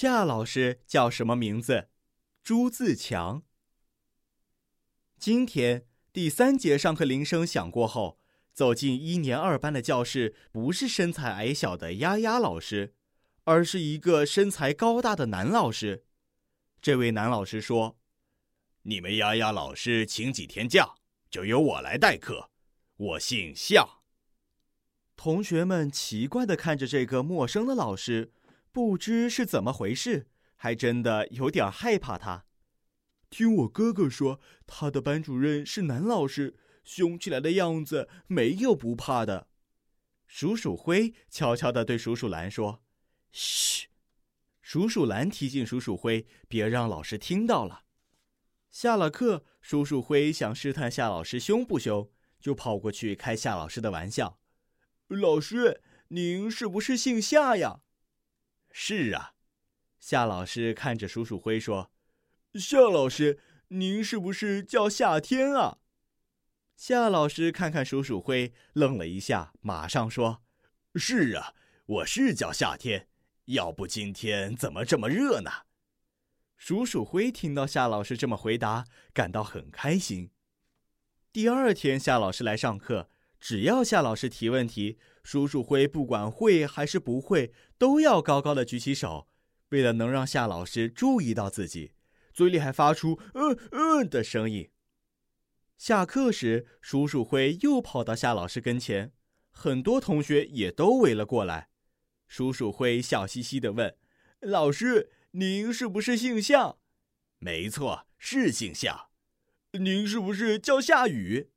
夏老师叫什么名字？朱自强。今天第三节上课铃声响过后，走进一年二班的教室，不是身材矮小的丫丫老师，而是一个身材高大的男老师。这位男老师说：“你们丫丫老师请几天假，就由我来代课。我姓夏。”同学们奇怪的看着这个陌生的老师，不知是怎么回事，还真的有点害怕他。听我哥哥说，他的班主任是男老师，凶起来的样子没有不怕的。鼠鼠灰悄悄地对鼠鼠蓝说：“嘘。”鼠鼠蓝提醒鼠鼠灰，别让老师听到了。下了课，鼠鼠灰想试探夏老师凶不凶，就跑过去开夏老师的玩笑：“老师，您是不是姓夏呀？”“是啊。”夏老师看着鼠鼠灰说：“夏老师，您是不是叫夏天啊？”夏老师看看鼠鼠灰，愣了一下，马上说：“是啊，我是叫夏天。”要不今天怎么这么热呢？鼠鼠灰听到夏老师这么回答，感到很开心。第二天，夏老师来上课，只要夏老师提问题，鼠鼠辉不管会还是不会，都要高高的举起手。为了能让夏老师注意到自己，嘴里还发出“嗯嗯”的声音。下课时，鼠鼠辉又跑到夏老师跟前，很多同学也都围了过来。鼠鼠辉笑嘻嘻的问：“老师，您是不是姓夏？”“没错，是姓夏。”“您是不是叫夏雨？”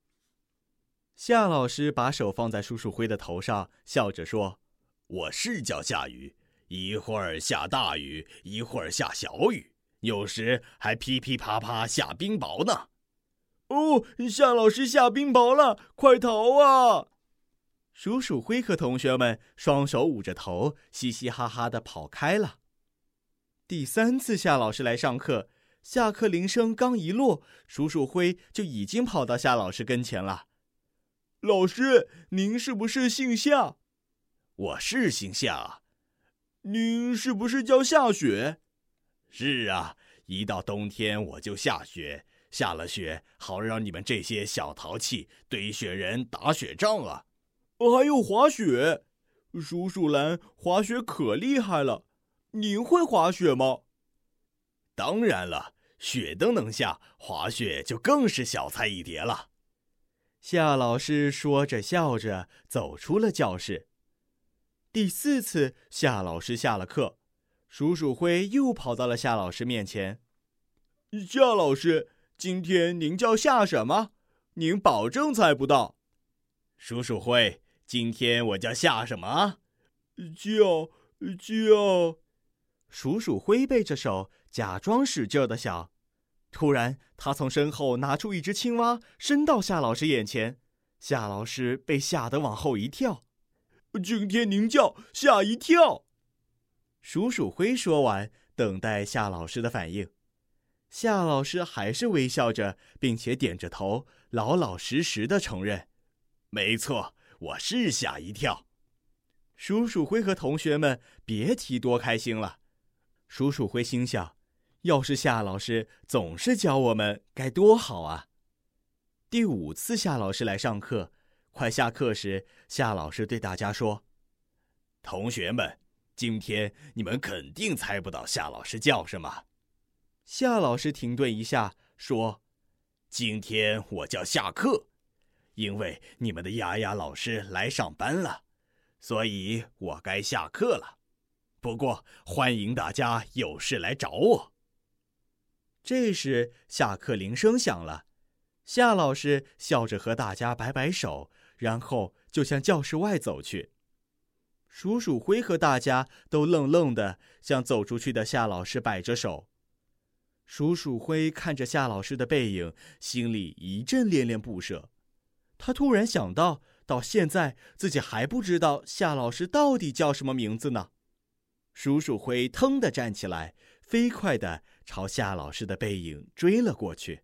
夏老师把手放在叔叔灰的头上，笑着说：“我是叫夏雨，一会儿下大雨，一会儿下小雨，有时还噼噼啪啪下冰雹呢。”“哦，夏老师下冰雹了，快逃啊！”鼠鼠灰和同学们双手捂着头，嘻嘻哈哈的跑开了。第三次夏老师来上课，下课铃声刚一落，鼠鼠灰就已经跑到夏老师跟前了。老师，您是不是姓夏？我是姓夏。您是不是叫夏雪？是啊，一到冬天我就下雪，下了雪好让你们这些小淘气堆雪人打雪仗啊。还有滑雪，鼠鼠兰滑雪可厉害了。您会滑雪吗？当然了，雪都能下，滑雪就更是小菜一碟了。夏老师说着笑着走出了教室。第四次，夏老师下了课，鼠鼠灰又跑到了夏老师面前。夏老师，今天您叫夏什么？您保证猜不到。鼠鼠灰。今天我叫夏什么？叫叫。鼠鼠灰背着手，假装使劲的想。突然，他从身后拿出一只青蛙，伸到夏老师眼前。夏老师被吓得往后一跳。惊天您叫吓一跳。鼠鼠灰说完，等待夏老师的反应。夏老师还是微笑着，并且点着头，老老实实的承认：“没错。”我是吓一跳，鼠鼠灰和同学们别提多开心了。鼠鼠灰心想：要是夏老师总是教我们，该多好啊！第五次夏老师来上课，快下课时，夏老师对大家说：“同学们，今天你们肯定猜不到夏老师叫什么。”夏老师停顿一下，说：“今天我叫下课。”因为你们的丫丫老师来上班了，所以我该下课了。不过欢迎大家有事来找我。这时下课铃声响了，夏老师笑着和大家摆摆手，然后就向教室外走去。鼠鼠灰和大家都愣愣的向走出去的夏老师摆着手。鼠鼠灰看着夏老师的背影，心里一阵恋恋不舍。他突然想到，到现在自己还不知道夏老师到底叫什么名字呢。鼠鼠灰腾地站起来，飞快地朝夏老师的背影追了过去。